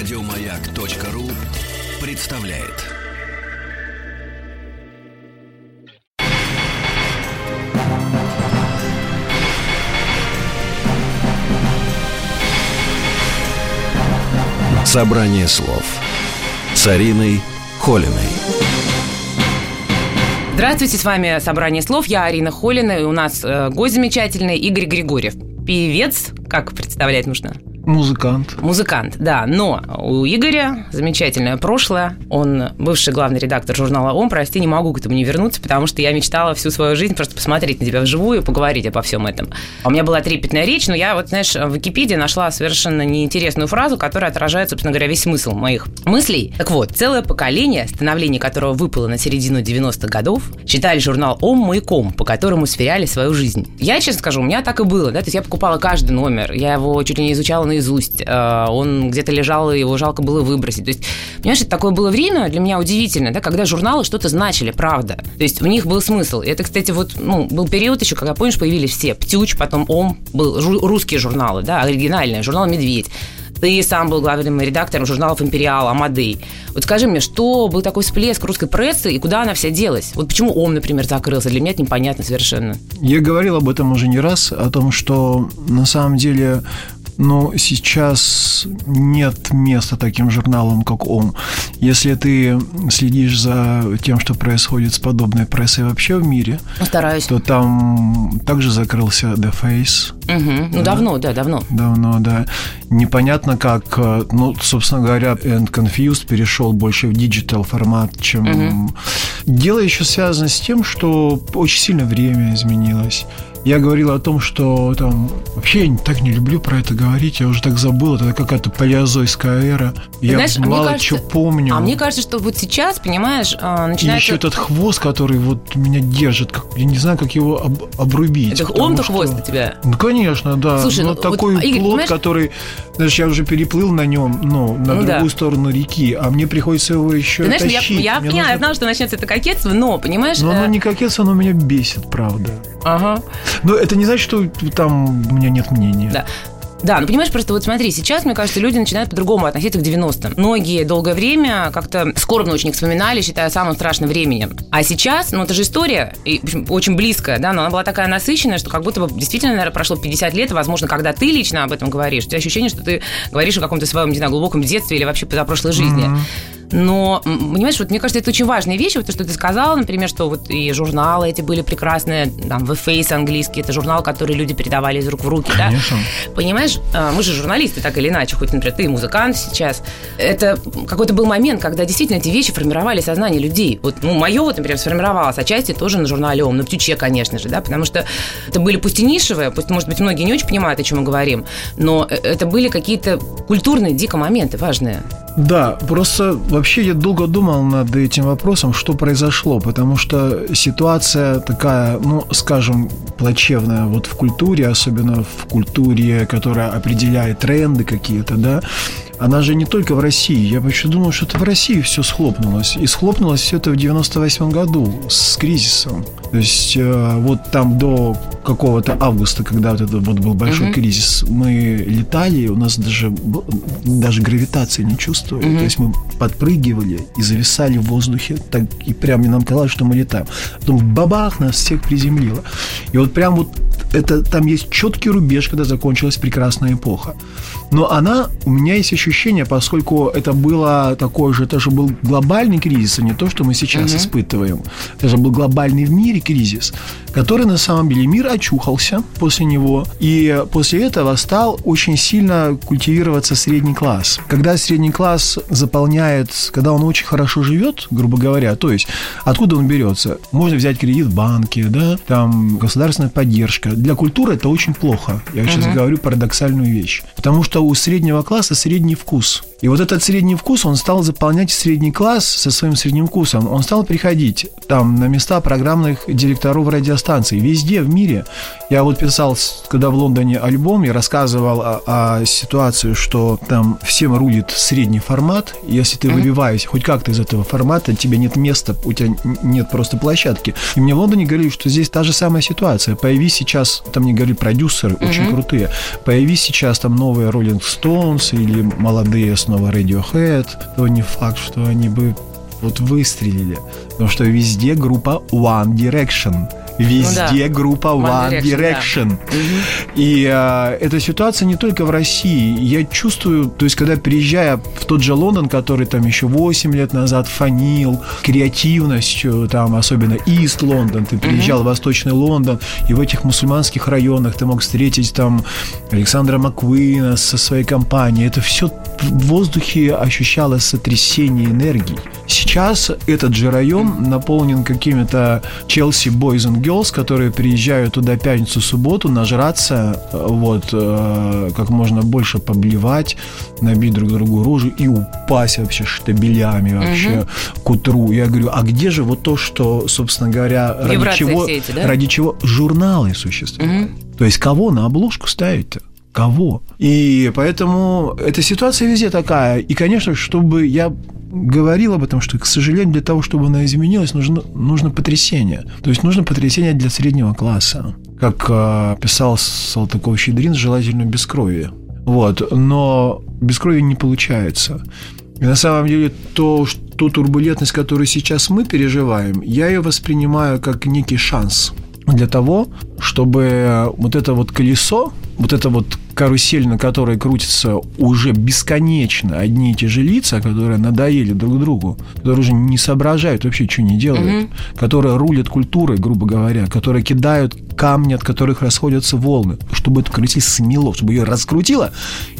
Радиомаяк.ру представляет. Собрание слов с Ариной Холиной. Здравствуйте, с вами «Собрание слов». Я Арина Холина, и у нас э, гость замечательный Игорь Григорьев. Певец, как представлять нужно? Музыкант. Музыкант, да. Но у Игоря замечательное прошлое. Он бывший главный редактор журнала «Ом». Прости, не могу к этому не вернуться, потому что я мечтала всю свою жизнь просто посмотреть на тебя вживую и поговорить обо всем этом. А у меня была трепетная речь, но я вот, знаешь, в Википедии нашла совершенно неинтересную фразу, которая отражает, собственно говоря, весь смысл моих мыслей. Так вот, целое поколение, становление которого выпало на середину 90-х годов, считали журнал «Ом» маяком, по которому сверяли свою жизнь. Я, честно скажу, у меня так и было, да, то есть я покупала каждый номер, я его чуть ли не изучала наизусть, э, он где-то лежал, и его жалко было выбросить. То есть, понимаешь, это такое было время для меня удивительное, да, когда журналы что-то значили, правда. То есть в них был смысл. Это, кстати, вот, ну, был период еще, когда, помнишь, появились все. Птюч, потом Ом, был жу- русские журналы, да, оригинальные, журнал «Медведь». Ты сам был главным редактором журналов «Империал», «Амадей». Вот скажи мне, что был такой всплеск русской прессы, и куда она вся делась? Вот почему ОМ, например, закрылся? Для меня это непонятно совершенно. Я говорил об этом уже не раз, о том, что на самом деле но сейчас нет места таким журналам, как ОМ. Если ты следишь за тем, что происходит с подобной прессой вообще в мире, Стараюсь. то там также закрылся The Face. Угу. Ну, да. давно, да, давно. Давно, да. Непонятно, как, ну, собственно говоря, End Confused перешел больше в digital формат, чем... Угу. Дело еще связано с тем, что очень сильно время изменилось. Я говорил о том, что там вообще я так не люблю про это говорить, я уже так забыл, это какая-то палеозойская эра. Я Знаешь, мало кажется, что помню. А мне кажется, что вот сейчас, понимаешь, а, начинается... И еще этот хвост, который вот меня держит, как, я не знаю, как его об, обрубить. Это он-то что... хвост у тебя? Ну, конечно, да. Слушай, Но ну, такой вот, Игорь, плод, понимаешь... который, знаешь, я уже переплыл на нем, ну, на ну, другую да. сторону реки, а мне приходится его еще Ты знаешь, тащить. Я, я, мне я, нужно... знала, что начнется это кокетство, но, понимаешь... Но оно не кокетство, оно меня бесит, правда. Ага. Но это не значит, что там у меня нет мнения. Да. Да, ну понимаешь, просто вот смотри, сейчас, мне кажется, люди начинают по-другому относиться к 90-м. Многие долгое время как-то скорбно очень их вспоминали, считая самым страшным временем. А сейчас, ну это же история, и, очень близкая, да, но она была такая насыщенная, что как будто бы действительно, наверное, прошло 50 лет, и, возможно, когда ты лично об этом говоришь, у тебя ощущение, что ты говоришь о каком-то своем, не знаю, глубоком детстве или вообще позапрошлой жизни. Mm-hmm. Но, понимаешь, вот мне кажется, это очень важные вещи. Вот то, что ты сказала, например, что вот и журналы эти были прекрасные, там, The Face английский, это журнал, который люди передавали из рук в руки, Конечно. да? Понимаешь, а, мы же журналисты, так или иначе, хоть, например, ты музыкант сейчас. Это какой-то был момент, когда действительно эти вещи формировали сознание людей. Вот, ну, мое, вот, например, сформировалось отчасти тоже на журнале ОМ, на Птюче, конечно же, да, потому что это были пусть и нишевые, пусть, может быть, многие не очень понимают, о чем мы говорим, но э, это были какие-то культурные, дико моменты важные. Да, просто вообще я долго думал над этим вопросом, что произошло, потому что ситуация такая, ну, скажем, плачевная вот в культуре, особенно в культуре, которая определяет тренды какие-то, да, она же не только в России. Я вообще думал, что это в России все схлопнулось. И схлопнулось все это в 98 году с кризисом. То есть э, вот там до какого-то августа, когда вот этот вот был большой mm-hmm. кризис, мы летали, у нас даже даже гравитации не чувствовали. Mm-hmm. То есть мы подпрыгивали и зависали в воздухе, так и прямо нам казалось, что мы летаем. Потом бабах нас всех приземлило. И вот прям вот это там есть четкий рубеж, когда закончилась прекрасная эпоха. Но она, у меня есть ощущение, поскольку это было такое же, это же был глобальный кризис, а не то, что мы сейчас uh-huh. испытываем. Это же был глобальный в мире кризис, который на самом деле мир очухался после него, и после этого стал очень сильно культивироваться средний класс. Когда средний класс заполняет, когда он очень хорошо живет, грубо говоря, то есть откуда он берется? Можно взять кредит в банке, да, там государственная поддержка. Для культуры это очень плохо. Я uh-huh. сейчас говорю парадоксальную вещь. Потому что у среднего класса средний вкус. И вот этот средний вкус, он стал заполнять средний класс со своим средним вкусом. Он стал приходить там на места программных директоров радиостанций. Везде в мире. Я вот писал, когда в Лондоне альбом, я рассказывал о, о ситуации, что там всем рулит средний формат. Если ты mm-hmm. выбиваешься хоть как-то из этого формата, тебе нет места, у тебя нет просто площадки. И мне в Лондоне говорили, что здесь та же самая ситуация. Появись сейчас, там мне говорили продюсеры mm-hmm. очень крутые, появись сейчас там новые Rolling Stones или молодые снова Radiohead, то не факт, что они бы вот выстрелили. Потому что везде группа One Direction. Везде ну, да. группа One, One Direction. Direction. Да. И а, эта ситуация не только в России. Я чувствую, то есть, когда переезжая в тот же Лондон, который там еще 8 лет назад фанил креативностью, там особенно Ист Лондон, ты приезжал угу. в Восточный Лондон, и в этих мусульманских районах ты мог встретить там Александра Маккуина со своей компанией. Это все в воздухе ощущалось сотрясение энергии. Сейчас этот же район наполнен какими-то Челси Boys and Girls, которые приезжают туда пятницу, субботу, нажраться, вот, э, как можно больше поблевать, набить друг другу рожу и упасть вообще штабелями вообще угу. к утру. Я говорю, а где же вот то, что, собственно говоря, ради чего, эти, да? ради чего журналы существуют? Угу. То есть кого на обложку ставить-то? Кого? И поэтому эта ситуация везде такая. И, конечно, чтобы я говорил об этом, что, к сожалению, для того, чтобы она изменилась, нужно, нужно потрясение. То есть нужно потрясение для среднего класса. Как э, писал Салтыков-Щедрин, желательно без крови. Вот. Но без крови не получается. И на самом деле то, ту турбулентность, которую сейчас мы переживаем, я ее воспринимаю как некий шанс для того, чтобы вот это вот колесо, вот это вот карусель, на которой крутятся уже бесконечно одни и те же лица, которые надоели друг другу, которые уже не соображают вообще, что не делают, угу. которые рулят культурой, грубо говоря, которые кидают камни, от которых расходятся волны, чтобы эту карусель смело, чтобы ее раскрутило,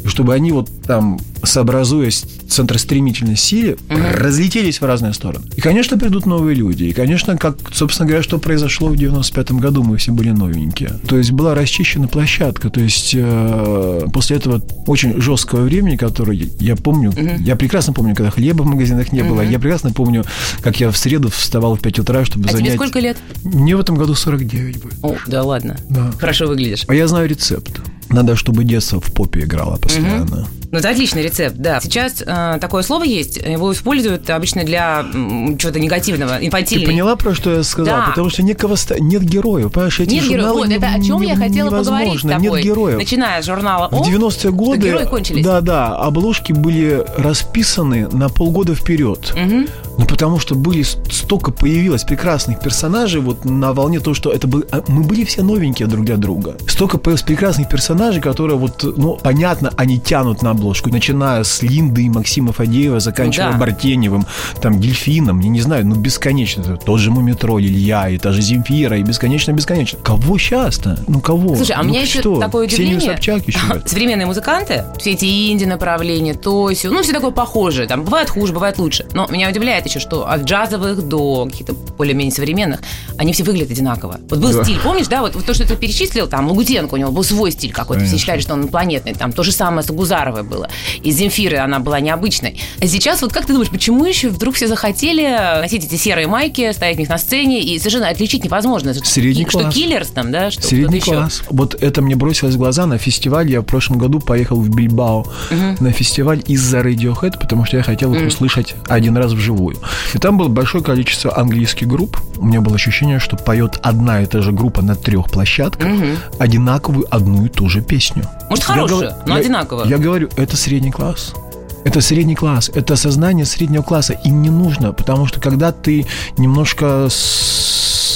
и чтобы они вот там, сообразуясь центростремительной силе, угу. разлетелись в разные стороны. И, конечно, придут новые люди. И, конечно, как, собственно говоря, что произошло в 95 году, мы все были новенькие. То есть была расчищена площадка, то есть э, Э, после этого очень жесткого времени, которое я помню, угу. я прекрасно помню, когда хлеба в магазинах не угу. было, я прекрасно помню, как я в среду вставал в 5 утра, чтобы а занять... тебе сколько лет? Мне в этом году 49 будет. О, да ладно. Да. Хорошо выглядишь. А я знаю рецепт. Надо, чтобы детство в попе играло постоянно. Угу. Ну, это отличный рецепт, да. Сейчас э, такое слово есть, его используют обычно для м, чего-то негативного, инфантильный. Ты поняла, про что я сказал? Да. Потому что некого нет героев, понимаешь, эти нет журналы Вот, это о чем не, я хотела поговорить с тобой. Нет героев. Начиная с журнала О, В 90-е годы... Герои кончились. Да, да, обложки были расписаны на полгода вперед. Угу. Ну, потому что были столько появилось прекрасных персонажей, вот на волне того, что это был, а, мы были все новенькие друг для друга. Столько появилось прекрасных персонажей, которые вот, ну, понятно, они тянут на обложку, начиная с Линды и Максима Фадеева, заканчивая да. Бартеневым, там, Дельфином, я не знаю, ну, бесконечно. Тот же Мумитроль, Илья, и та же Земфира, и бесконечно-бесконечно. Кого сейчас-то? Ну, кого? Слушай, а у ну, меня еще что? такое удивление. Собчак еще. Современные музыканты, все эти инди-направления, то есть, ну, все такое похожее. Там бывает хуже, бывает лучше. Но меня удивляет еще, что от джазовых до каких-то более-менее современных, они все выглядят одинаково. Вот был да. стиль, помнишь, да, вот, вот то, что ты перечислил, там, Лагутенко, у него был свой стиль какой-то, все считали, что он инопланетный, там, то же самое с Гузаровой было. И Земфиры она была необычной. А сейчас, вот как ты думаешь, почему еще вдруг все захотели носить эти серые майки, стоять в них на сцене, и совершенно отличить невозможно. Средний что класс. Киллерс там, да, что Средний класс. Еще. Вот это мне бросилось в глаза на фестиваль. Я в прошлом году поехал в Бильбао угу. на фестиваль из-за Radiohead, потому что я хотел их угу. услышать один раз вживую. И там было большое количество английских групп. У меня было ощущение, что поет одна и та же группа на трех площадках угу. одинаковую одну и ту же песню. Может, хорошая, но я, одинаковая. Я говорю, это средний класс. Это средний класс, это сознание среднего класса. Им не нужно, потому что когда ты немножко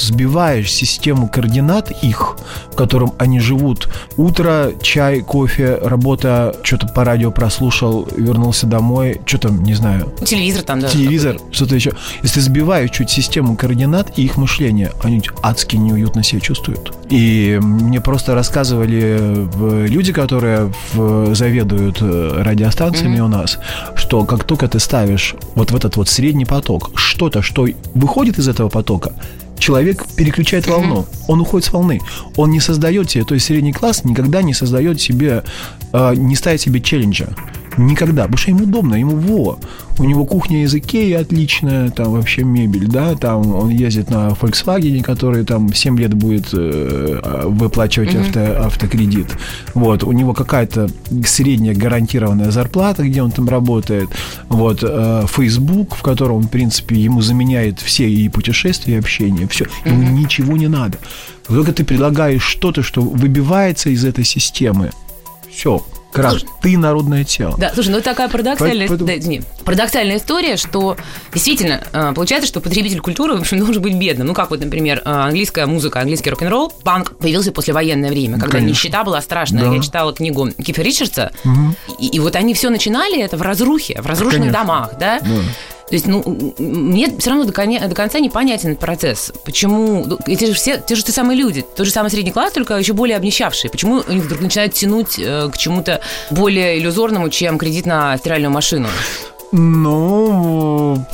сбиваешь систему координат их, в котором они живут. Утро, чай, кофе, работа, что-то по радио прослушал, вернулся домой, что там, не знаю. Телевизор там, да. Телевизор, что-то еще. Если сбиваешь чуть систему координат и их мышление, они адски неуютно себя чувствуют. И мне просто рассказывали люди, которые заведуют э, радиостанциями mm-hmm. у нас, что как только ты ставишь вот в этот вот средний поток что-то, что выходит из этого потока, человек переключает волну, он уходит с волны, он не создает себе, то есть средний класс никогда не создает себе, э, не ставит себе челленджа. Никогда, потому что ему удобно, ему во. У него кухня из Икеи отличная, там вообще мебель, да, там он ездит на Volkswagen, который там 7 лет будет э, выплачивать mm-hmm. авто, автокредит. Вот, у него какая-то средняя гарантированная зарплата, где он там работает. Вот, э, Facebook, в котором, в принципе, ему заменяет все и путешествия, и общение, все. Ему mm-hmm. ничего не надо. Только ты предлагаешь что-то, что выбивается из этой системы, все, Краш, ты народное тело. Да, слушай, ну такая парадоксальная, Поэтому- да, извини, парадоксальная история, что действительно э, получается, что потребитель культуры, в общем, должен быть бедным. Ну, как вот, например, э, английская музыка, английский рок-н-ролл, панк появился после военное время, когда Конечно. нищета была страшная. Да. Я читала книгу Кифа Ричардса, и, и вот они все начинали это в разрухе, в разрушенных Конечно. домах, да? Да. То есть, ну, мне все равно до, коня- до конца непонятен этот процесс. Почему ну, эти же все, те же те самые люди, тот же самый средний класс, только еще более обнищавшие. Почему они вдруг начинают тянуть э, к чему-то более иллюзорному, чем кредит на стиральную машину? Ну,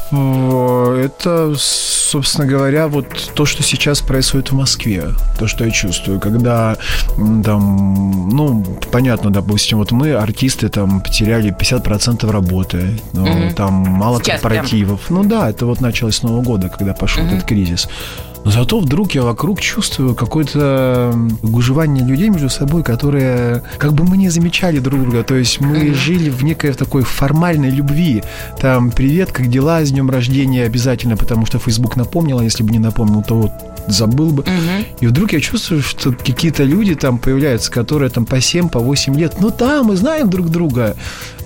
это, собственно говоря, вот то, что сейчас происходит в Москве, то, что я чувствую, когда там, ну, понятно, допустим, вот мы, артисты, там, потеряли 50% работы, ну, Мгм. там мало Сейчас корпоративов. Ну да, это вот началось с Нового года, когда пошел этот кризис. Но зато вдруг я вокруг чувствую какое-то гужевание людей между собой, которые как бы мы не замечали друг друга. То есть мы жили в некой в такой формальной любви. Там привет, как дела, с днем рождения обязательно, потому что Facebook напомнил, а если бы не напомнил, то вот забыл бы. И вдруг я чувствую, что какие-то люди там появляются, которые там по 7, по 8 лет. Ну да, мы знаем друг друга.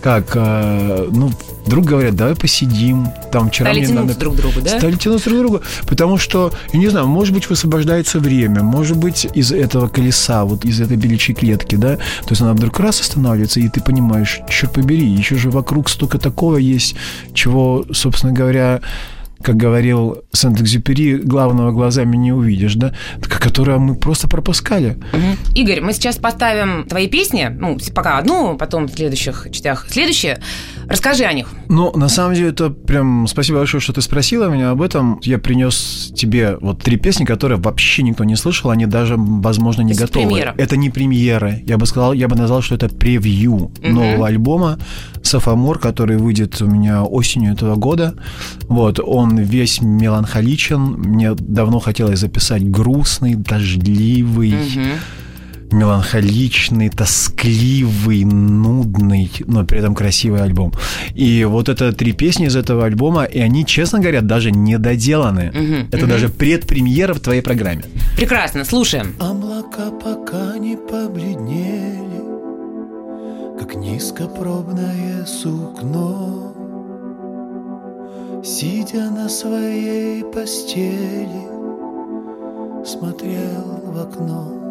Как, э, ну, вдруг говорят, давай посидим. Там вчера Стали мне тянуться надо- друг к другу, да? Стали тянуться друг к другу. Потому что, я не знаю, может быть, высвобождается время, может быть, из этого колеса, вот из этой беличьей клетки, да, то есть она вдруг раз останавливается, и ты понимаешь, черт побери, еще же вокруг столько такого есть, чего, собственно говоря, как говорил Сент-Экзюпери, главного глазами не увидишь, да, к- которое мы просто пропускали. Мгм. Игорь, мы сейчас поставим твои песни, ну, пока одну, потом в следующих частях следующие. Расскажи о них. Ну, на самом деле, это прям спасибо большое, что ты спросила меня об этом. Я принес тебе вот три песни, которые вообще никто не слышал, они даже, возможно, не готовы. премьера. Это не премьеры. Я бы сказал, я бы назвал, что это превью нового альбома Софомор, который выйдет у меня осенью этого года. Вот, он весь меланхоличен. Мне давно хотелось записать грустный, дождливый меланхоличный, тоскливый, нудный, но при этом красивый альбом. И вот это три песни из этого альбома, и они, честно говоря, даже не доделаны. Мгм, Это мгм. даже предпремьера в твоей программе. Прекрасно, слушаем. Облака пока не побледнели, Как низкопробное сукно. Сидя на своей постели, Смотрел в окно.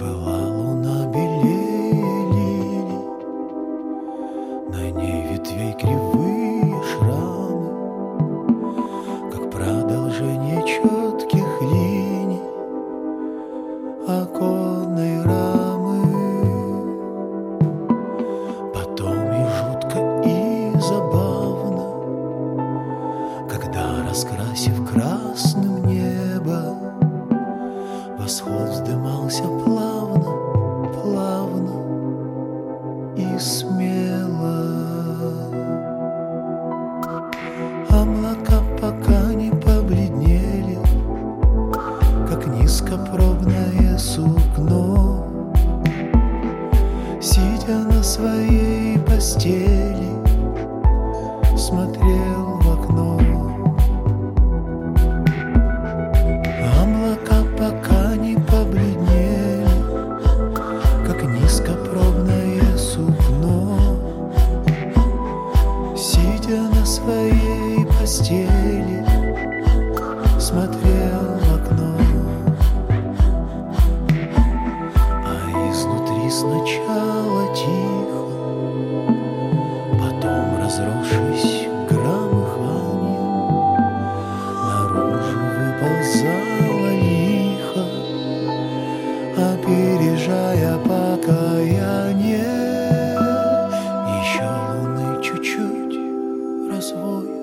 Была луна белее лилий, На ней ветвей кривые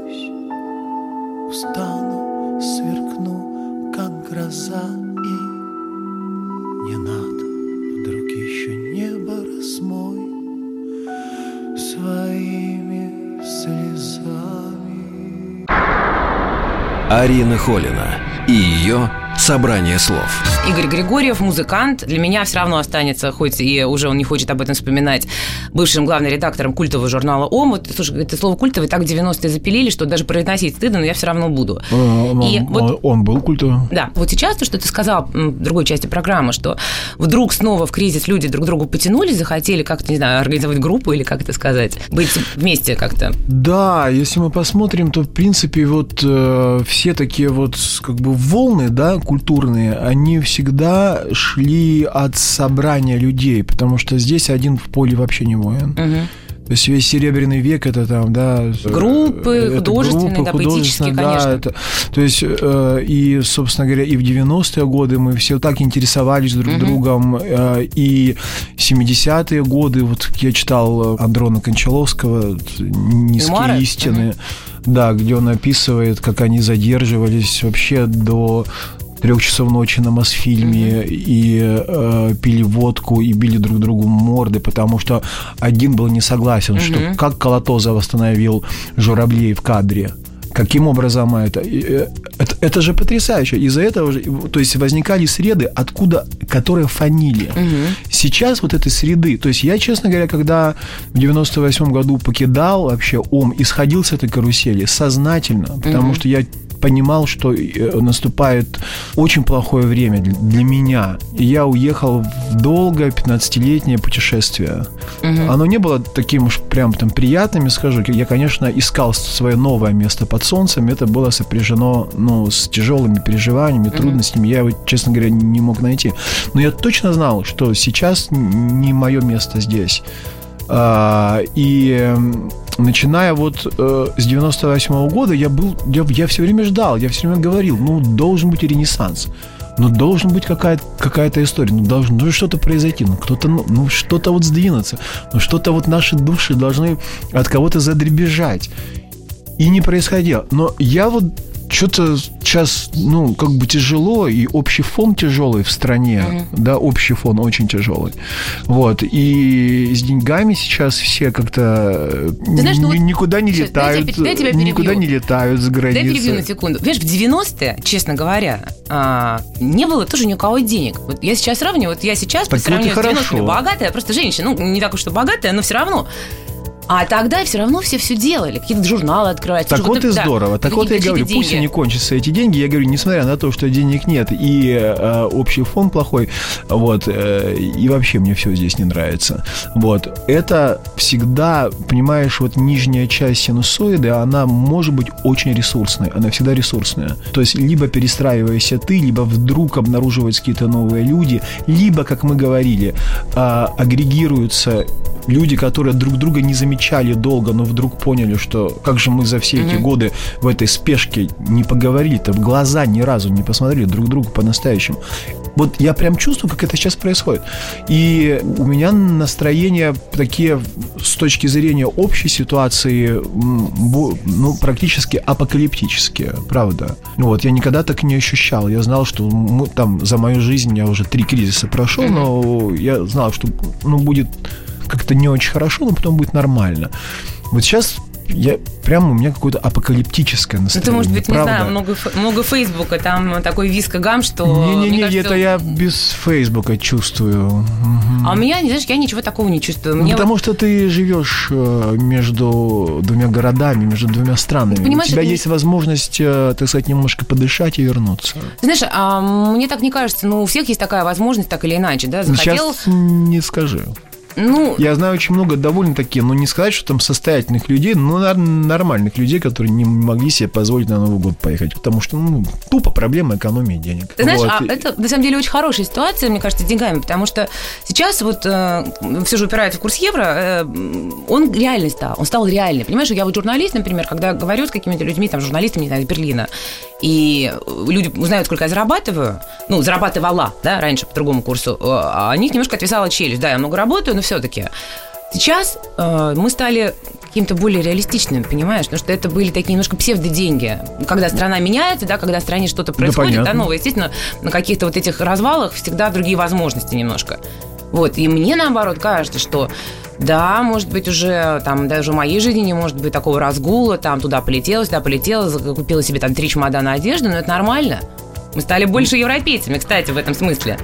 развоюсь, встану, сверкну, как гроза, и не надо, вдруг еще небо размою своими слезами. Арина Холина и ее «Собрание слов». Игорь Григорьев, музыкант, для меня все равно останется, хоть и уже он не хочет об этом вспоминать, бывшим главным редактором культового журнала «Ом». Вот, слушай, это слово «культовый» так в 90-е запилили, что даже произносить стыдно, но я все равно буду. Он, И он- вот- он был культовым. Да, вот сейчас то, что ты сказал в другой части программы, что вдруг снова в кризис люди друг к другу потянулись, захотели как-то, не знаю, организовать группу или как это сказать, быть вместе как-то. Да, если мы посмотрим, то в принципе вот э, все такие вот как бы волны, да, культурные, они всегда шли от собрания людей, потому что здесь один в поле вообще не Мгм. То есть весь серебряный век это там, да, Группы, э, это художественные, да, поэтические, художественные, да, конечно. это- то есть э, и, собственно говоря, и в 90-е годы мы все так интересовались друг Мгм. другом, э, и 70-е годы, вот я читал Андрона Кончаловского «Низкие Мемуары? истины», да, где он описывает, как они задерживались вообще до трех часов ночи на Мосфильме и э, пили водку и били друг другу морды, потому что один был не согласен, что Мгм. как Колотозов восстановил журавлей в кадре. Каким образом это? Э, это? Это же потрясающе. Из-за этого же, то есть возникали среды, откуда, которые фанили. Мгм. Сейчас вот этой среды, то есть я, честно говоря, когда в 98 году покидал вообще ОМ и сходил с этой карусели сознательно, потому Мгм. что я понимал, что э, наступает очень плохое время для- меня. И я уехал в долгое 15-летнее путешествие. Мгм. Оно не было таким уж прям там приятным, скажу. Я, конечно, искал свое новое место под солнцем. Это было сопряжено ну, с тяжелыми переживаниями, трудностями. Я его, честно говоря, не мог найти. Но я точно знал, что сейчас не мое место здесь. А, и начиная вот э, с 98 года я был, я, я все время ждал, я все время говорил, ну должен быть ренессанс. Ну, должен быть какая-то какая история, ну, должно ну, что-то произойти, ну, кто-то, ну, ну, что-то вот сдвинуться, ну, что-то вот наши души должны от кого-то задребежать. И не происходило. Но я вот что-то сейчас, ну, как бы тяжело, и общий фон тяжелый в стране, да, общий фон очень тяжелый. Вот, и с деньгами сейчас все как-то э, знаешь, ну вот никуда не сейчас, дай летают, дай тебя перебью. никуда не летают с Дай перебью на секунду. Понимаешь, в 90-е, честно говоря, а, не было тоже ни у кого денег. Вот я сейчас сравниваю, вот я сейчас Так по сравнению вот и с 90-ми хорошо. богатая, просто женщина, ну, не так уж что богатая, но все равно. А тогда все равно все все делали, какие-то журналы открывали. Так вот и здорово. Так вот я говорю, пусть они кончатся эти деньги. Я говорю, несмотря на то, что денег нет и э, общий фон плохой, вот э, и вообще мне все здесь не нравится. Вот это всегда, понимаешь, вот нижняя часть синусоиды, она может быть очень ресурсной, она всегда ресурсная. То есть либо перестраиваешься ты, либо вдруг обнаруживаются какие-то новые люди, либо, как мы говорили, а, агрегируются люди, которые друг друга не замечали долго, но вдруг поняли, что как же мы за все эти годы в этой спешке не поговорили-то, в глаза ни разу не посмотрели друг другу по-настоящему. Вот я прям чувствую, как это сейчас происходит. И у меня настроения такие с точки зрения общей ситуации, ну, практически апокалиптические, правда. Вот, я никогда так не ощущал. Я знал, что мы, там за мою жизнь я уже три кризиса прошел, но я знал, что ну, будет как-то не очень хорошо, но потом будет нормально. Вот сейчас я прямо у меня какое-то апокалиптическое Ну, настроение. ты, может быть, не правда. знаю, много, много Фейсбука, там такой вискогам, что... Не-не-не, кажется, это я без Фейсбука чувствую. А у меня, не знаешь, я ничего такого не чувствую. Ну, Мне вот- потому что ты живешь э, между двумя городами, между двумя странами. Понимаешь, у тебя это не- есть возможность, э, так сказать, немножко подышать и вернуться. Знаешь, а мне так не кажется, ну, у всех есть такая возможность, так или иначе, да, захотел... Сейчас не скажи. Ну, Я знаю очень много довольно-таки, ну не сказать, что там состоятельных людей, но нормальных людей, которые не могли себе позволить на Новый год поехать, потому что ну, тупо проблема экономии денег. Ты знаешь, Вот. а это на самом деле очень хорошая ситуация, мне кажется, с деньгами, потому что сейчас вот все же упирается в курс евро, э, он реальный стал, он стал реальный. Понимаешь, я вот журналист, например, когда говорю с какими-то людьми, там, журналистами, не знаю, из Берлина, и люди узнают, сколько я зарабатываю, ну, зарабатывала, да, раньше по другому курсу, э, а у них немножко отвисала челюсть. Да, я много работаю, но все-таки. Сейчас э, мы стали каким-то более реалистичным, понимаешь? Потому что это были такие немножко псевдоденьги. Когда страна меняется, да, когда в стране что-то происходит, да, понятно. новое, естественно, на каких-то вот этих развалах всегда другие возможности немножко. Вот, и мне, наоборот, кажется, что да, может быть, уже там даже в моей жизни не может быть такого разгула, там туда полетела, сюда полетела, купила себе там три чемодана одежды, но это нормально. Мы стали больше европейцами, кстати, в этом смысле.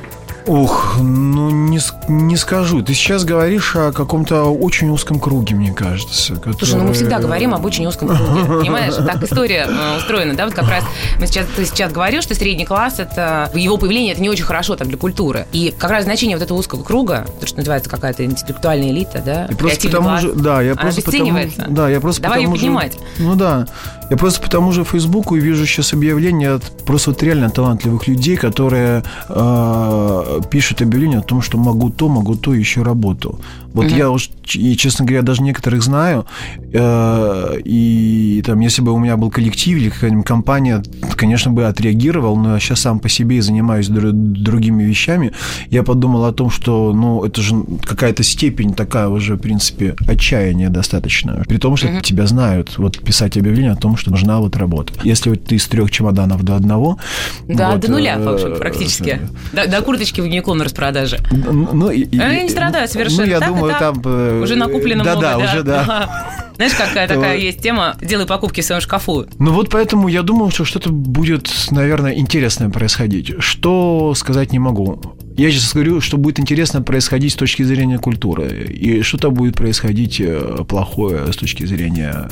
Ух, ну не, не скажу. Ты сейчас говоришь о каком-то очень узком круге, мне кажется. Который... Слушай, ну мы всегда говорим об очень узком круге. Понимаешь, так история э, устроена, да? Вот как раз мы сейчас, ты сейчас говорил, что средний класс это его появление это не очень хорошо там для культуры. И как раз значение вот этого узкого круга, то, что называется какая-то интеллектуальная элита, да? И просто потому класс, же, да, я просто потому, да, я просто Давай потому ее поднимать. Же, ну да, я просто по тому же Фейсбуку вижу сейчас объявления от просто вот реально талантливых людей, которые э, пишут объявление о том, что могу то, могу то, еще работу. Вот угу. я уж, и, честно говоря, даже некоторых знаю, э, и там, если бы у меня был коллектив или какая-нибудь компания, конечно, бы отреагировал, но я сейчас сам по себе занимаюсь другими вещами, я подумал о том, что, ну, это же какая-то степень такая уже, в принципе, отчаяния достаточно. При том, что угу. тебя знают, вот писать объявление о том, что нужна вот работа. Если вот ты из трех чемоданов до одного... Да, вот, до нуля, в общем, практически. До, до курточки в Уником на распродаже. Ну, и, я не страдаю совершенно. Ну, я так, думаю, так. там... Э, уже накуплено да, много. Да, уже, да. Знаешь, какая такая есть тема «делай покупки в своем шкафу». Ну вот поэтому я думал, что что-то будет, наверное, интересное происходить. Что сказать не могу. Я сейчас говорю, что будет интересно происходить с точки зрения культуры, и что-то будет происходить э, плохое с точки зрения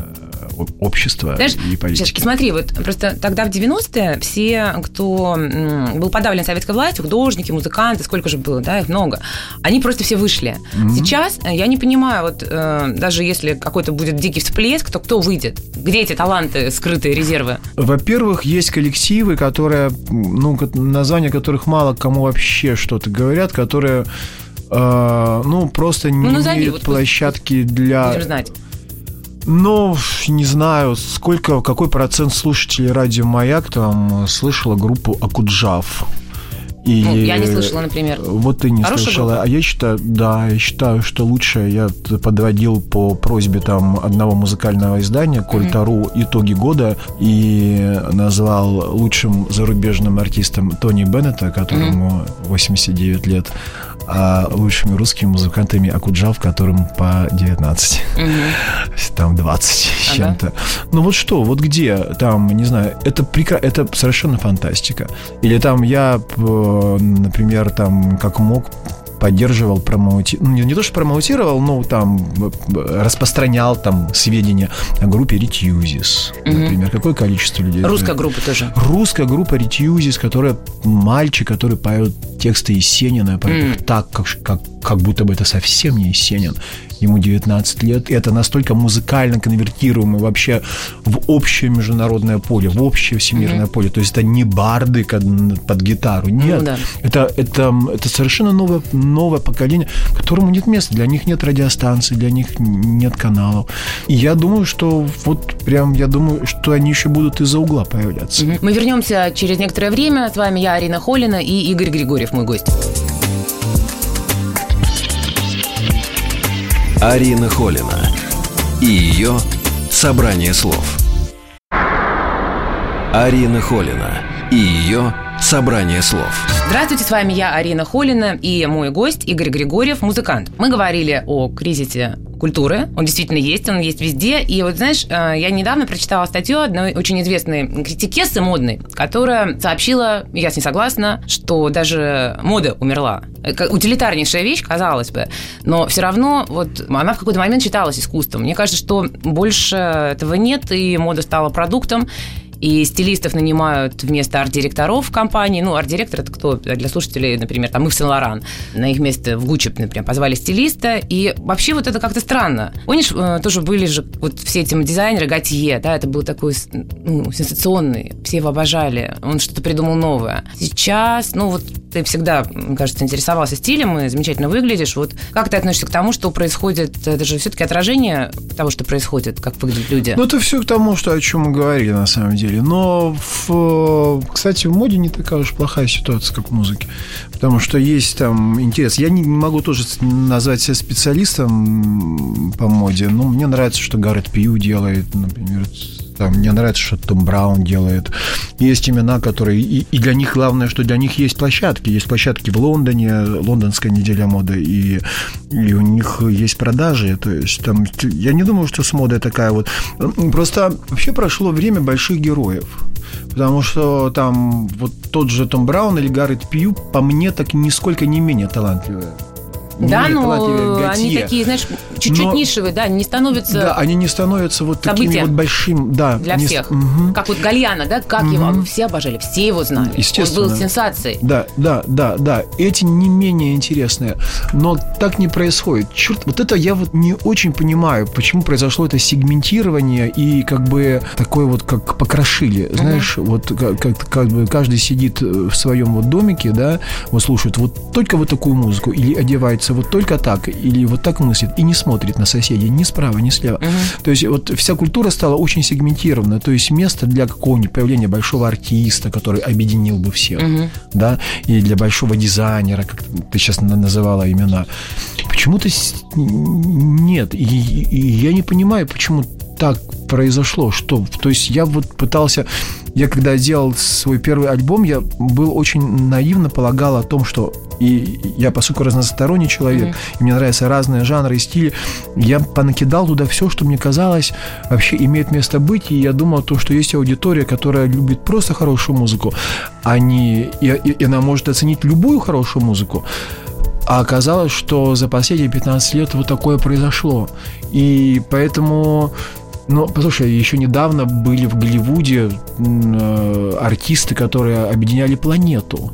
общества Знаешь, и политики. Сейчас, посмотри, вот просто тогда в 90-е все, кто был подавлен советской властью, художники, музыканты, сколько же было, да, их много, они просто все вышли. Mm-hmm. Сейчас э, я не понимаю, вот э, даже если какой-то будет дикий всплеск, то кто выйдет? Где эти таланты, скрытые резервы? Во-первых, есть коллективы, которые, ну, названия которых мало кому вообще что-то говорят, которые э, ну, просто ну, не назови, имеют вот площадки для... Будем знать. Ну, не знаю, сколько, какой процент слушателей радио «Маяк» там слышала группу «Акуджав». И ну, я не слышала, например. Вот ты не Хорошая слышала. Группа? А я считаю, да, я считаю, что лучше я подводил по просьбе там одного музыкального издания Кольтару mm-hmm. итоги года и назвал лучшим зарубежным артистом Тони Беннета, которому mm-hmm. 89 лет а лучшими русскими музыкантами Акуджав, которым по 19. Угу. Там 20 с ага. чем-то. Ну вот что, вот где там, не знаю, это, прекра... это совершенно фантастика. Или там я, например, там как мог поддерживал, промоутировал, ну, не, не то, что промоутировал, но там распространял там сведения о группе Ретьюзис, угу. например. Какое количество людей? Русская группа тоже. Русская группа Ретьюзис, которая мальчик, который поет тексты Есенина, поет mm. так, как, как, как будто бы это совсем не Есенин ему 19 лет. Это настолько музыкально конвертируемо вообще в общее международное поле, в общее всемирное mm-hmm. поле. То есть это не барды под гитару, ну нет. Ну, да. это, это, это совершенно новое, новое поколение, которому нет места. Для них нет радиостанций, для них нет каналов. И я думаю, что вот прям, я думаю, что они еще будут из-за угла появляться. Mm-hmm. Мы вернемся через некоторое время. С вами я, Арина Холина и Игорь Григорьев, мой гость. Арина Холина и ее «Собрание слов». Арина Холина и ее «Собрание слов». Здравствуйте, с вами я, Арина Холина, и мой гость Игорь Григорьев, музыкант. Мы говорили о кризисе культуры. Он действительно есть, он есть везде. И вот, знаешь, э, я недавно прочитала статью одной очень известной критикессы модной, которая сообщила, я с ней согласна, что даже мода умерла. Утилитарнейшая вещь, казалось бы, но все равно вот она в какой-то момент считалась искусством. Мне кажется, что больше этого нет, и мода стала продуктом, и стилистов нанимают вместо арт-директоров в компании. Ну, арт-директор – это кто? Для слушателей, например, там Ив Сен-Лоран. На их место в Гуччи, например, позвали стилиста. И вообще вот это как-то странно. Помнишь, э, тоже были же вот все эти дизайнеры Готье, да, это был такой ну, сенсационный, все его обожали, он что-то придумал новое. Сейчас, ну вот ты всегда, мне кажется, интересовался стилем и замечательно выглядишь. Вот как ты относишься к тому, что происходит? Это же все-таки отражение того, что происходит, как выглядят люди. Ну, это все к тому, что, о чем мы говорили, на самом деле. Но, в, кстати, в моде не такая уж плохая ситуация, как в музыке. Потому что есть там интерес. Я не могу тоже назвать себя специалистом по моде, но мне нравится, что Гаррет Пью делает, например, там, мне нравится, что Том Браун делает. Есть имена, которые... И, и для них главное, что для них есть площадки. Есть площадки в Лондоне, лондонская неделя моды, и, и у них есть продажи. То есть там... Я не думаю, что с модой такая вот... Просто вообще прошло время больших героев. Потому что там вот тот же Том Браун или Гаррет Пью, по мне, так нисколько не менее талантливые. Не Да, менее но талантливее они такие, знаешь, чуть-чуть Но- нишевые, да, не становятся Да, они не становятся вот такими вот большим, да. для не всех. Как вот Гальяна, да, как его все обожали, все его знали. Естественно. Он был сенсацией. Да, да, да, да. Эти не менее интересные. Но так не происходит. Черт, вот это я вот не очень понимаю, почему произошло это сегментирование и как бы такое вот как покрошили. Знаешь, вот как, как, как бы каждый сидит в своем вот домике, да, вот слушает вот только вот такую музыку, или одевается вот только так, или вот так мыслит, и не смотрит на соседей ни справа, ни слева. То есть вот вся культура стала очень сегментирована. То есть место для какого-нибудь появления большого артиста, который объединил бы всех, да, и для большого дизайнера, как ты сейчас на- называла имена. Почему-то нет. И, и я не понимаю, почему так произошло, что, то есть я вот пытался, я когда делал свой первый альбом, я был очень наивно полагал о том, что и я, поскольку разносторонний человек, и мне нравятся разные жанры и стили, я понакидал туда все, что мне казалось вообще имеет место быть, и я думал, то, что есть аудитория, которая любит просто хорошую музыку, а не, и, и- и она может оценить любую хорошую музыку, а оказалось, что за последние 15 лет вот такое произошло. И поэтому... Ну, послушай, еще недавно были в Голливуде э, артисты, которые объединяли планету.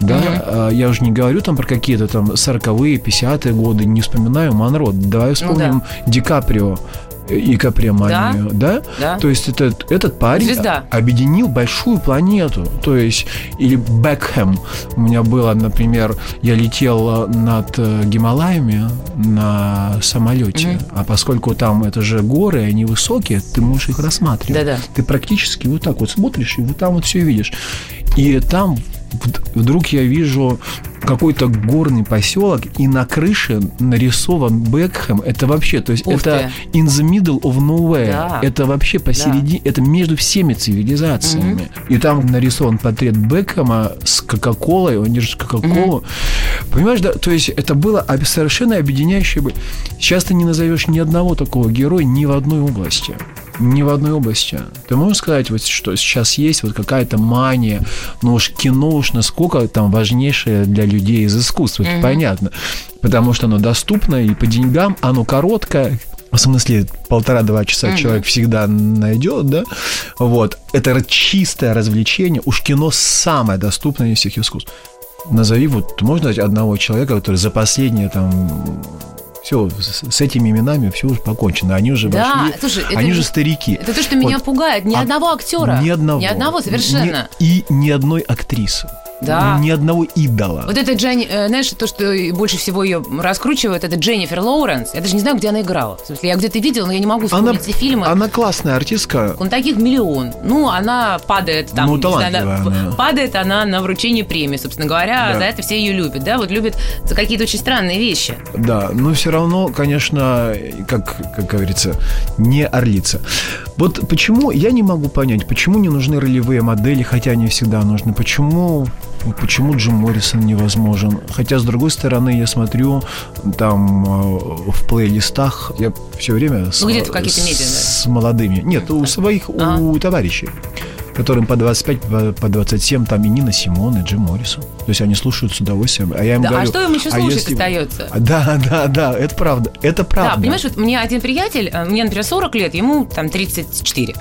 Да, А, я уже не говорю там про какие-то там 40-е, 50-е годы, не вспоминаю Монро. Давай вспомним Ди Каприо и Каприоманию, да? Да. То есть этот, этот парень Звезда. объединил большую планету. То есть, или Бекхэм. У меня было, например, я летел э, над э, Гималаями на самолете, а поскольку там это же горы, они высокие, ты можешь их рассматривать. Да-да. Ты практически вот так вот смотришь, и вот там вот все видишь. И там вдруг я вижу какой-то горный поселок, и на крыше нарисован Бекхэм. Это вообще, то есть Ух это in the middle of nowhere. Да. Это вообще посередине, это между всеми цивилизациями. И там нарисован портрет Бекхэма с Кока-Колой, он держит Кока-Колу. Понимаешь, да, то есть это было совершенно объединяющее. Сейчас ты не назовешь ни одного такого героя ни в одной области. Ни в одной области. Ты можешь сказать, вот, что сейчас есть вот какая-то мания, ну уж кино уж насколько там важнейшее для людей из искусства, это понятно. Потому что оно доступно и по деньгам, оно короткое, в смысле, полтора-два часа человек всегда найдет, да? Вот. Это чистое развлечение. Уж кино самое доступное из всех искусств. Назови, вот, можно одного человека, который за последние там все, с, с этими именами все уже покончено. Они уже Да, вошли, слушай, это они же старики. Это то, что меня Вот. пугает. Ни А одного актера. Ни одного. Ни одного совершенно. Ни- и ни одной актрисы. Да. Ни одного идола. Вот это Дженни, э, знаешь, то, что больше всего ее раскручивает, это Дженнифер Лоуренс. Я даже не знаю, где она играла. В смысле, я где-то видела, но я не могу она, вспомнить все фильмы. она классная артистка. Ну, таких миллион. Ну, она падает там. Ну, не знаю, талантливая она- она. Падает она на вручении премии, собственно говоря. Да. За это все ее любят, да? Вот любят за какие-то очень странные вещи. Да, но все равно, конечно, как, как говорится, не орлица. Вот почему, я не могу понять, почему не нужны ролевые модели, хотя они всегда нужны. Почему, почему Джим Моррисон невозможен? Хотя, с другой стороны, я смотрю там э, в плейлистах, я все время с, Ну, каких-то медиа, да. с молодыми. Нет, у своих, у А. товарищей которым по 25, по- по 27, там и Нина Симон, и Джим Моррисон. То есть они слушают с удовольствием. А я им Да, а говорю... что им еще «А слушать если- остается? Да, да, да, это правда. Это правда. Да, понимаешь, вот мне один приятель, э, мне, например, 40 лет, ему там 34.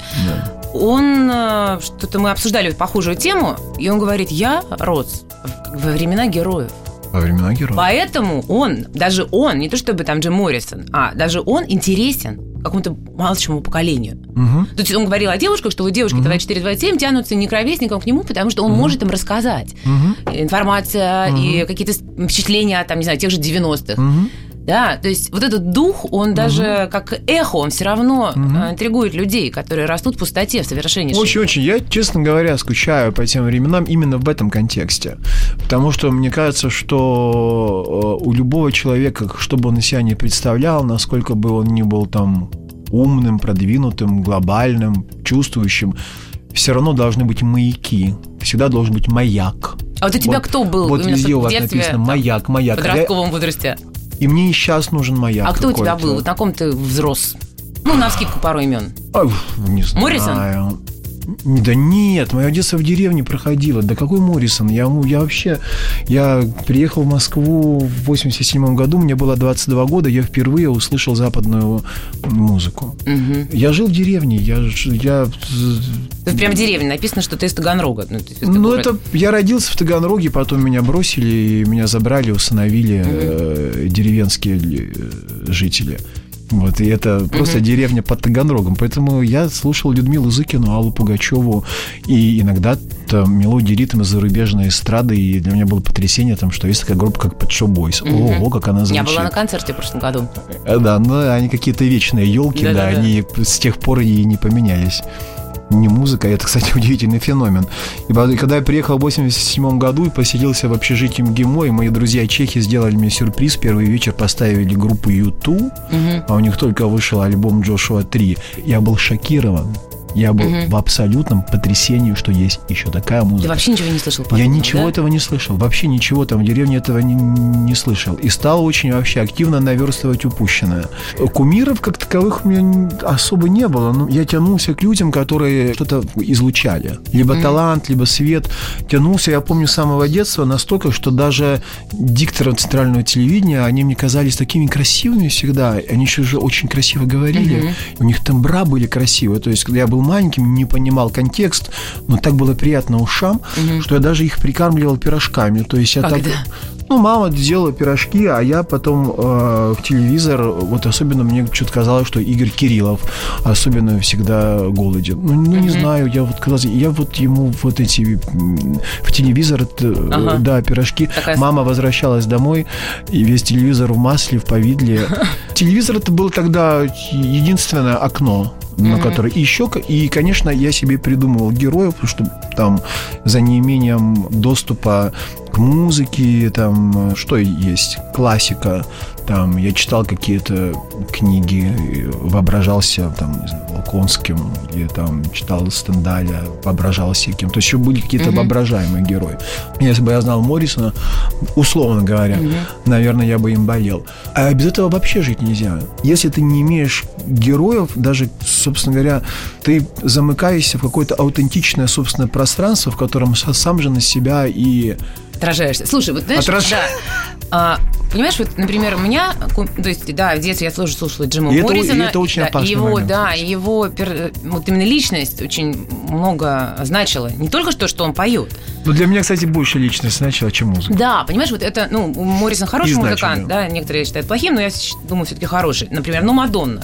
Он, э, что-то мы обсуждали похожую тему, и он говорит, я рос во времена героев. Во времена героя. Поэтому он, даже он, не то чтобы там Джим Моррисон, а даже он интересен какому-то младшему поколению. Мгм. То есть он говорил о девушках, что вот девушки 24-27 тянутся не к ровесникам к нему, потому что он может им рассказать. Мгм. Информация и какие-то впечатления, там, не знаю, тех же 90-х. Мгм. Да, то есть вот этот дух, он даже как эхо, он все равно э, интригует людей, которые растут в пустоте, в совершеннейшей. Очень-очень. Я, честно говоря, скучаю по тем временам именно в этом контексте. Потому что мне кажется, что э, у любого человека, что бы он из себя не представлял, насколько бы он ни был там умным, продвинутым, глобальным, чувствующим, все равно должны быть маяки. Всегда должен быть маяк. А вот у тебя кто был Вот везде у вас написано маяк, маяк. в подростковом возрасте? И мне и сейчас нужен маяк. а кто у тебя был? Вот на ком ты взрос? Ну, на вскидку пару имен. Ай, не знаю. Моррисон? Да нет, мое детство в деревне проходило. Да какой Моррисон? Я, я вообще... Я приехал в Москву в 87 году, мне было 22 года, я впервые услышал западную музыку. Я жил в деревне, я... я Тут прям в деревне написано, что ты из Таганрога. Ну, это ну, это я родился в Таганроге, потом меня бросили, меня забрали, усыновили э, деревенские э, жители. Вот, и это просто деревня под Таганрогом. Поэтому я слушал Людмилу Зыкину, Аллу Пугачеву, и иногда там мелодии, ритмы зарубежной эстрады, и для меня было потрясение, там, что есть такая группа, как Pet Shop Boys. Ого, как она Я звучит. была на концерте в прошлом году. Э, Да, но они какие-то вечные елки, да, они с тех пор и не поменялись. Не музыка, это, кстати, удивительный феномен. И когда я приехал в 87 году и поселился в общежитии МГИМО, и мои друзья чехи сделали мне сюрприз. Первый вечер поставили группу U2, а у них только вышел альбом Джошуа 3. Я был шокирован. Я был в абсолютном потрясении, что есть еще такая Ты музыка. вообще ничего не слышал? Я подобного, ничего да? этого не слышал, вообще ничего там в деревне этого не, не слышал. И стал очень вообще активно наверстывать упущенное. Кумиров как таковых у меня особо не было. Но я тянулся к людям, которые что-то излучали. Либо талант, либо свет. Тянулся, я помню, с самого детства настолько, что даже дикторы центрального телевидения, они мне казались такими красивыми всегда. Они еще же очень красиво говорили. У них тембра были красивые. То есть, когда я был маленьким, не понимал контекст, но так было приятно ушам, что я даже их прикармливал пирожками. То есть я так... Когда? Ну, мама делала пирожки, а я потом э, в телевизор, вот особенно мне что-то казалось, что Игорь Кириллов особенно всегда голоден. Ну, ну, не знаю, я вот казалось, я вот ему вот эти в телевизор, э, Ага. да, пирожки. Такая- Мама возвращалась домой, и весь телевизор в масле, в повидле. Телевизор это было тогда единственное окно на которое и еще и конечно я себе придумывал героев потому что там за неимением доступа к музыке там что есть классика. Там я читал какие-то книги воображался там не знаю, Волконским или там читал Стендаля воображался кем то есть еще были какие-то воображаемые герои. Если бы я знал Моррисона условно говоря наверное я бы им болел. А без этого вообще жить нельзя. Если ты не имеешь героев даже собственно говоря ты замыкаешься в какое-то аутентичное собственное пространство в котором са- сам же на себя и Отражаешься. Слушай, вот знаешь, Отраж- да. А, понимаешь, вот, например, у меня, то есть, да, в детстве я тоже слушала Джима И это- и Моррисона. это очень да, опасный его, момент, да, его, пер- вот именно личность очень много значила. Не только что, что он поет. ну для меня кстати больше личность начала чем музыка Да, понимаешь, вот это, ну, Моррисон хороший И музыкант, значимый. да, некоторые считают плохим, но я думаю, все-таки хороший. Например, ну, Мадонна.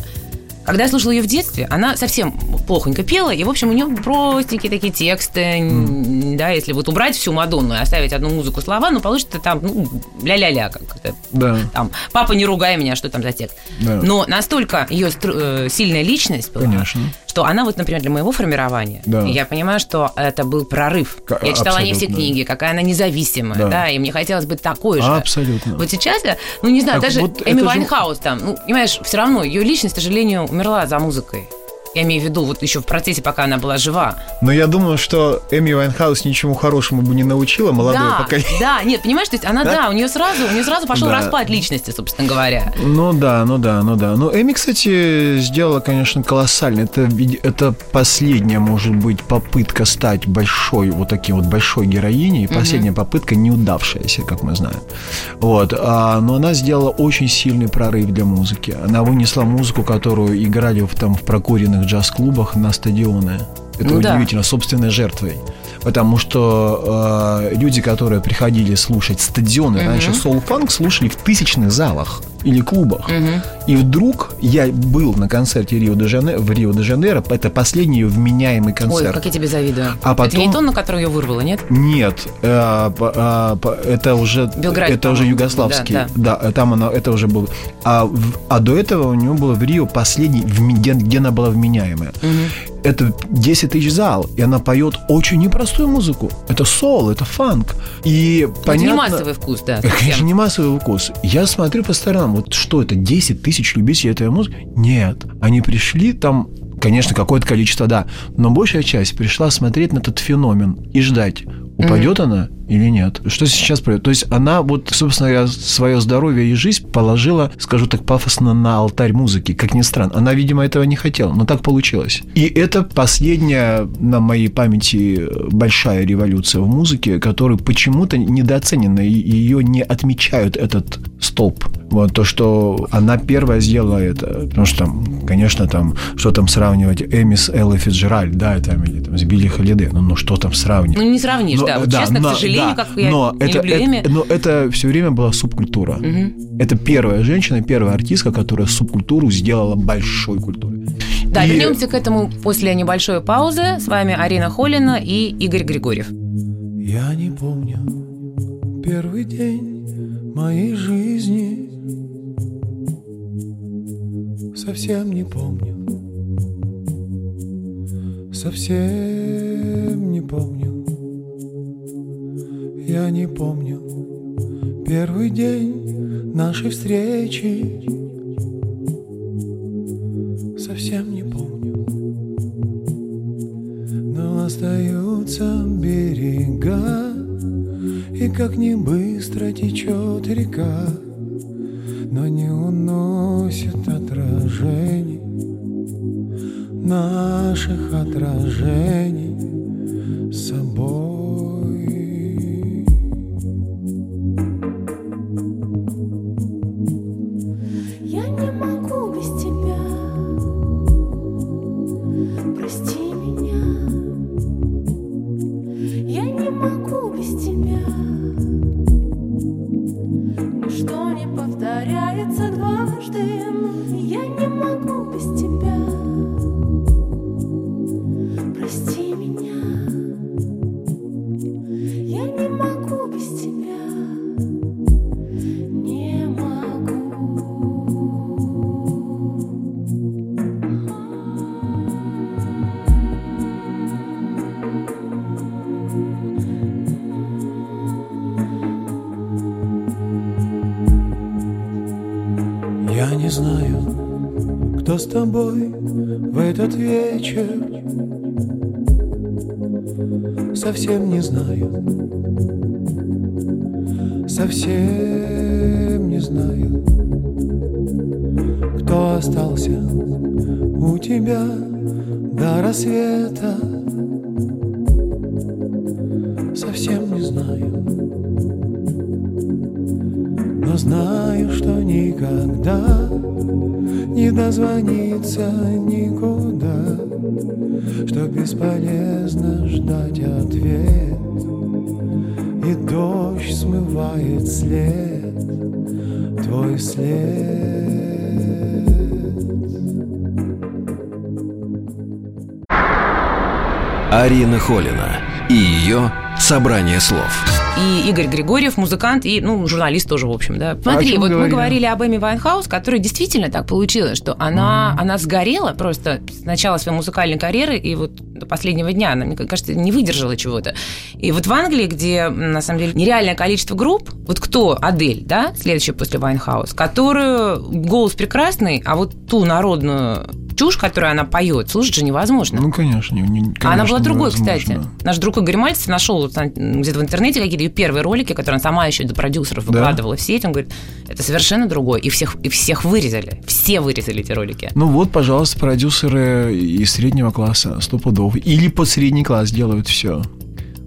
Когда я слушала ее в детстве, она совсем плохонько пела, и, в общем, у нее простенькие такие тексты, н- да, если вот убрать всю Мадонну и оставить одну музыку слова, ну, получится там, ну, ля-ля-ля, как-то да там, папа, не ругай меня, что там за текст. Да. Но настолько ее стру- э, сильная личность была, Конечно. Что она вот, например, для моего формирования, Да. я понимаю, что это был прорыв. Ка- я читала не все абсолютно. книги, какая она независимая, Да. да, и мне хотелось быть такой же. Абсолютно. Вот сейчас, я, ну не знаю, Так даже вот Эми это же- Вайнхаус там, ну, понимаешь, все равно ее личность, к сожалению, умерла за музыкой. Я имею в виду, вот еще в процессе, пока она была жива. но я думаю что Эми Вайнхаус ничему хорошему бы не научила молодое да, поколение да, нет, понимаешь, то есть она, да, у нее сразу, у нее сразу пошел Да. распад личности, собственно говоря. Ну да, ну да, ну да. Ну Эми, кстати, сделала, конечно, колоссально. Это, это последняя, может быть, попытка стать большой, вот таким вот большой героиней. Последняя попытка неудавшаяся, как мы знаем. Вот. А, но она сделала очень сильный прорыв для музыки. Она вынесла музыку, которую играли в, там, в прокуренных джаз-клубах на стадионы. Это Ну да. удивительно, собственной жертвой. Потому что э, люди, которые приходили слушать стадионы, раньше соул-фанк слушали в тысячных залах или клубах. И вдруг я был на концерте Рио де в Рио-де-Жанейро, это последний ее вменяемый Ой, концерт. как я тебе завидую. А Это не потом- тон, на который ее вырвало, нет? Нет, э, а, по- это уже Белграде, это уже югославский, Да, да, там она это уже был. А, в- а до этого у него было в Рио последний, вме- где, где она была вменяемая. Это 10 тысяч зал, и она поет очень непростую музыку. Это сол, это фанк. И Это понятно. не массовый вкус, да. Совсем. конечно, не массовый вкус. Я смотрю по сторонам, вот что это, 10 тысяч любителей этой музыки? Нет. Они пришли, там конечно, какое-то количество, да. Но большая часть пришла смотреть на этот феномен и ждать, упадет mm-hmm. она или нет. Что сейчас происходит? То есть она вот, собственно говоря, свое здоровье и жизнь положила, скажу так пафосно, на алтарь музыки, как ни странно. Она, видимо, этого не хотела, но так получилось. И это последняя на моей памяти большая революция в музыке, которая почему-то недооценена, и ее не отмечают этот столб. Вот то, что она первая сделала это. Потому что там, конечно, там, что там сравнивать Эми с Эллой Фиджеральд, да, там, или там, с Билли Холидей. Ну, ну, что там сравнивать? Ну, не сравнишь, но, да. Вот, да, честно, но, к сожалению, да, как я но не это, люблю это, Эми. Но это все время была субкультура. Угу. Это первая женщина, первая артистка, которая субкультуру сделала большой культурой. Да, и... вернемся к этому после небольшой паузы. С вами Арина Холина и Игорь Григорьев. Я не помню первый день моей жизни Совсем не помню Совсем не помню Я не помню Первый день нашей встречи. Совсем не помню. Но остаются берега И как не быстро течет река но не уносит отражений наших отражений тобой в этот вечер. Совсем не знаю. Совсем не знаю Кто остался у тебя до рассвета дозвониться никуда, что бесполезно ждать ответ, и дождь смывает след, твой след. Арина Холина и ее «Собрание слов». И Игорь Григорьев, музыкант и, ну, журналист тоже, в общем, да. Смотри, чем вот мы говорили? говорили об Эми Вайнхаус, которая действительно так получилось, что она, она сгорела просто с начала своей музыкальной карьеры, и вот до последнего дня она, мне кажется, не выдержала чего-то. И вот в Англии, где, на самом деле, нереальное количество групп, вот кто? Адель, да, следующая после Вайнхаус, которую голос прекрасный, а вот ту народную чушь, которую она поет, слушать же невозможно. Ну, конечно. Не, не- А она конечно, была другой, невозможно. кстати. Наш друг Игорь Мальцев нашел где-то в интернете какие-то ее первые ролики, которые она сама еще до продюсеров выкладывала в сеть. Он говорит, это совершенно другое. И всех, и всех вырезали. Все вырезали эти ролики. Ну вот, пожалуйста, продюсеры из среднего класса, сто пудов. Или под средний класс делают все.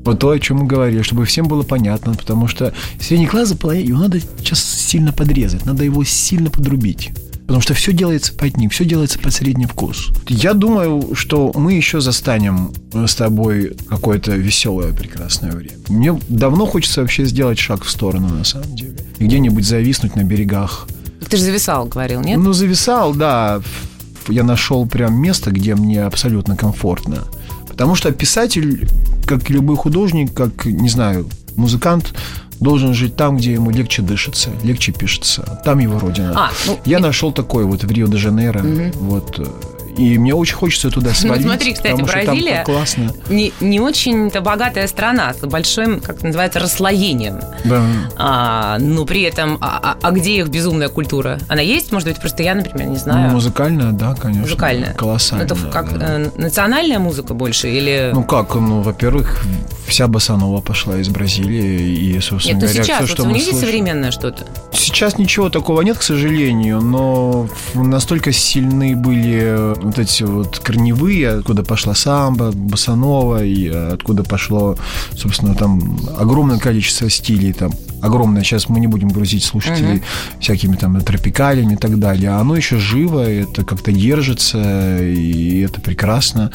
Вот то, о чем мы говорили, чтобы всем было понятно, потому что средний класс заполнять, его надо сейчас сильно подрезать, надо его сильно подрубить. Потому что все делается под них, все делается под средний вкус. Я думаю, что мы еще застанем с тобой какое-то веселое, прекрасное время. Мне давно хочется вообще сделать шаг в сторону, на самом деле. И где-нибудь зависнуть на берегах Ты же зависал, говорил, нет? ну, зависал, да. Я нашел прям место, где мне абсолютно комфортно. Потому что писатель, как и любой художник, как, не знаю, музыкант, должен жить там, где ему легче дышится, легче пишется. Там его родина. А, ну, Я и- нашел такой вот в Рио-де-Жанейро. Вот. И мне очень хочется туда Ну, свалить. смотри, кстати, потому что там Бразилия классно. не, не очень-то богатая страна с большим, как называется, расслоением. Да. А, но при этом, а, а- а где их безумная культура? Она есть? Может быть, просто я, например, не знаю. Ну, музыкальная, да, конечно. Музыкальная. Колоссальная. Это как да. э, национальная музыка больше или... Ну как, ну, во-первых, вся басанова пошла из Бразилии, и, собственно Нет, ну говоря, сейчас, все, вот что мы слышим- современное что-то? Сейчас ничего такого нет, к сожалению, но настолько сильны были э, вот эти вот корневые, откуда пошла самбо, басанова, и э, откуда пошло, собственно, там огромное количество стилей, там огромное, сейчас мы не будем грузить слушателей всякими там тропикалями и так далее, а оно еще живо, это как-то держится, и это прекрасно.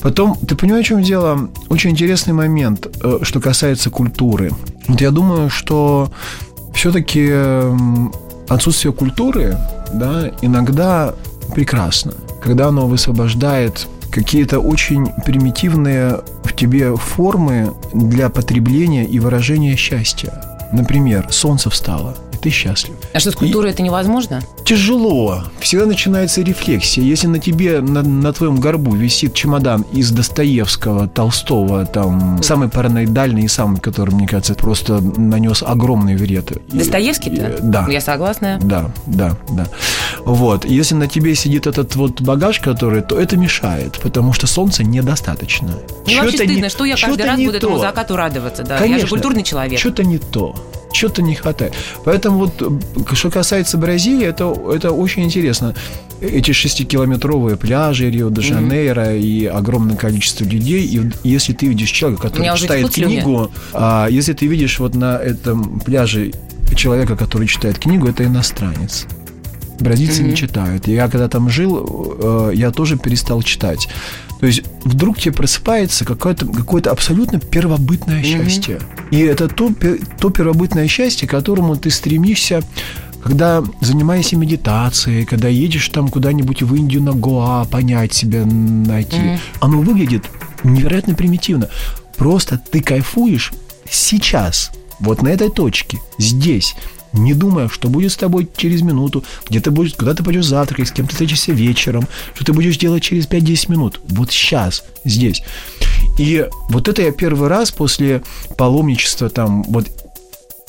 Потом, ты понимаешь, в чем дело? Очень интересный момент, э, что касается культуры. Вот я думаю, что все-таки отсутствие культуры, да, иногда прекрасно, когда оно высвобождает какие-то очень примитивные в тебе формы для потребления и выражения счастья. Например, солнце встало, ты счастлив. А что, с культурой это невозможно? Тяжело. Всегда начинается рефлексия. Если на тебе, на, на твоем горбу висит чемодан из Достоевского, Толстого, там, самый параноидальный и самый, который, мне кажется, просто нанес огромный вред. И- Достоевский-то? и- Да. Я согласна. Да, да, да. Вот. Если на тебе сидит этот вот багаж, который, то это мешает, потому что солнца недостаточно. Мне вообще Чё-то не- стыдно, что я каждый раз буду этому то. закату радоваться. Да. Я Конечно. же культурный человек. Что-то не то. Что-то не хватает. Поэтому вот, э, что касается Бразилии, это, это очень интересно. Эти шестикилометровые пляжи Рио-де-Жанейро и огромное количество людей. И если ты видишь человека, который читает книгу, а если ты видишь вот на этом пляже человека, который читает книгу, это иностранец. Бразильцы не читают. Я когда там жил, э, я тоже перестал читать. То есть вдруг тебе просыпается какое-то какое абсолютно первобытное счастье. И это то, то первобытное счастье, к которому ты стремишься, когда занимаешься медитацией, когда едешь там куда-нибудь в Индию на Гоа, понять себя, найти. Оно выглядит невероятно примитивно. Просто ты кайфуешь сейчас, вот на этой точке, здесь, не думая, что будет с тобой через минуту, где ты будешь, куда ты пойдешь завтракать, с кем ты встретишься вечером, что ты будешь делать через 5-10 минут. Вот сейчас, здесь. И вот это я первый раз после паломничества там вот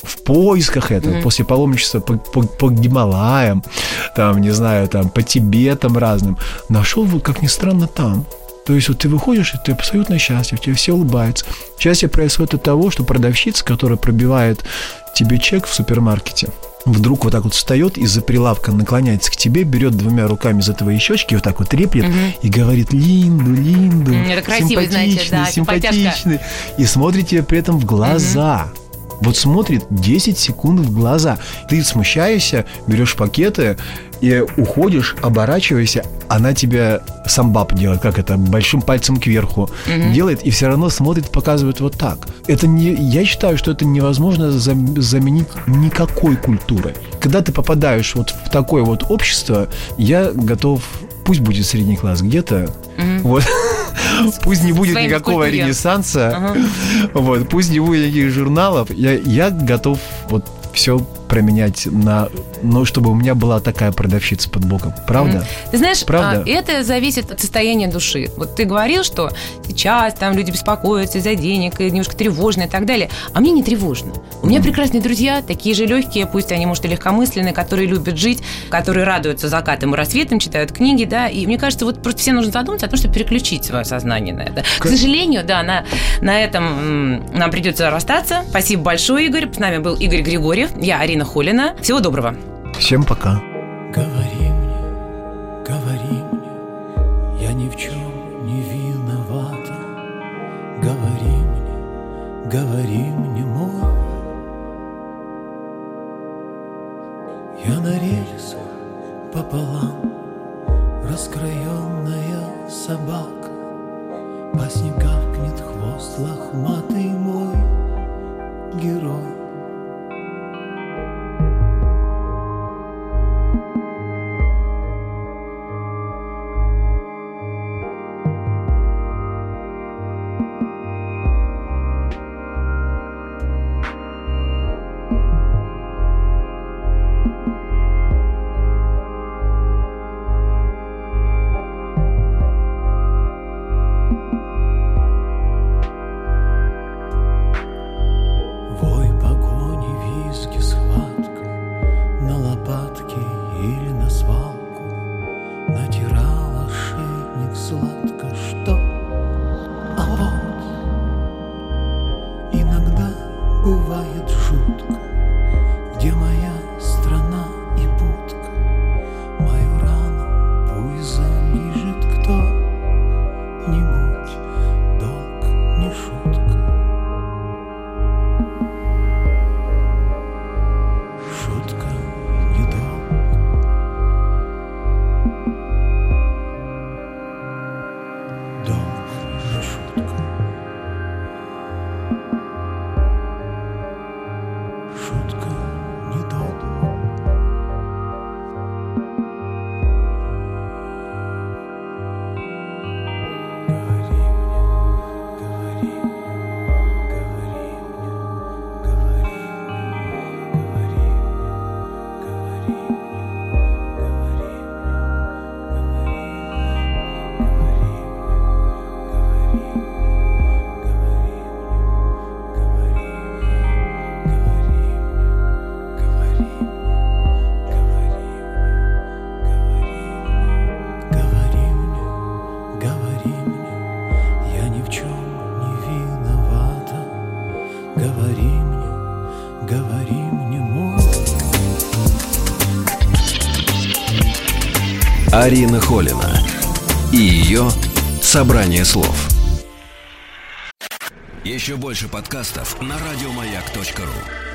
в поисках этого, после паломничества по, по, по Гималаям, там, не знаю, там, по Тибетам разным, нашел вот, как ни странно, там. То есть вот ты выходишь, и ты абсолютно счастлив, тебе все улыбаются. Счастье происходит от того, что продавщица, которая пробивает тебе чек в супермаркете, вдруг вот так вот встает из-за прилавка, наклоняется к тебе, берет двумя руками за твои щечки, вот так вот треплет и говорит «Линду, Линду, это красивый, знаете, симпатичный, да, симпатяшка». симпатичный». И смотрит тебе при этом в глаза. Вот смотрит 10 секунд в глаза. Ты смущаешься, берешь пакеты и уходишь, оборачиваешься, она тебя самбап делает, как это, большим пальцем кверху делает, и все равно смотрит, показывает вот так. Это не, я считаю, что это невозможно зам- заменить никакой культурой. Когда ты попадаешь вот в такое вот общество, я готов, пусть будет средний класс где-то, вот, пусть не будет никакого культуре. ренессанса, вот, пусть не будет никаких журналов, я, я готов вот все променять на, ну, чтобы у меня была такая продавщица под боком. Правда? Ты знаешь, Правда? а, это зависит от состояния души. Вот ты говорил, что сейчас там люди беспокоятся из-за денег, и немножко тревожно и так далее. А мне не тревожно. У меня прекрасные друзья, такие же легкие, пусть они, может, и легкомысленные, которые любят жить, которые радуются закатам и рассветам, читают книги, да. И мне кажется, вот просто все нужно задуматься о том, чтобы переключить свое сознание на это. К сожалению, да, на, на этом нам придется расстаться. Спасибо большое, Игорь. С нами был Игорь Григорьев, я Арина Холина. Всего доброго. Всем пока. Говори Арина Холина и ее «Собрание слов». Еще больше подкастов на радиомаяк.ру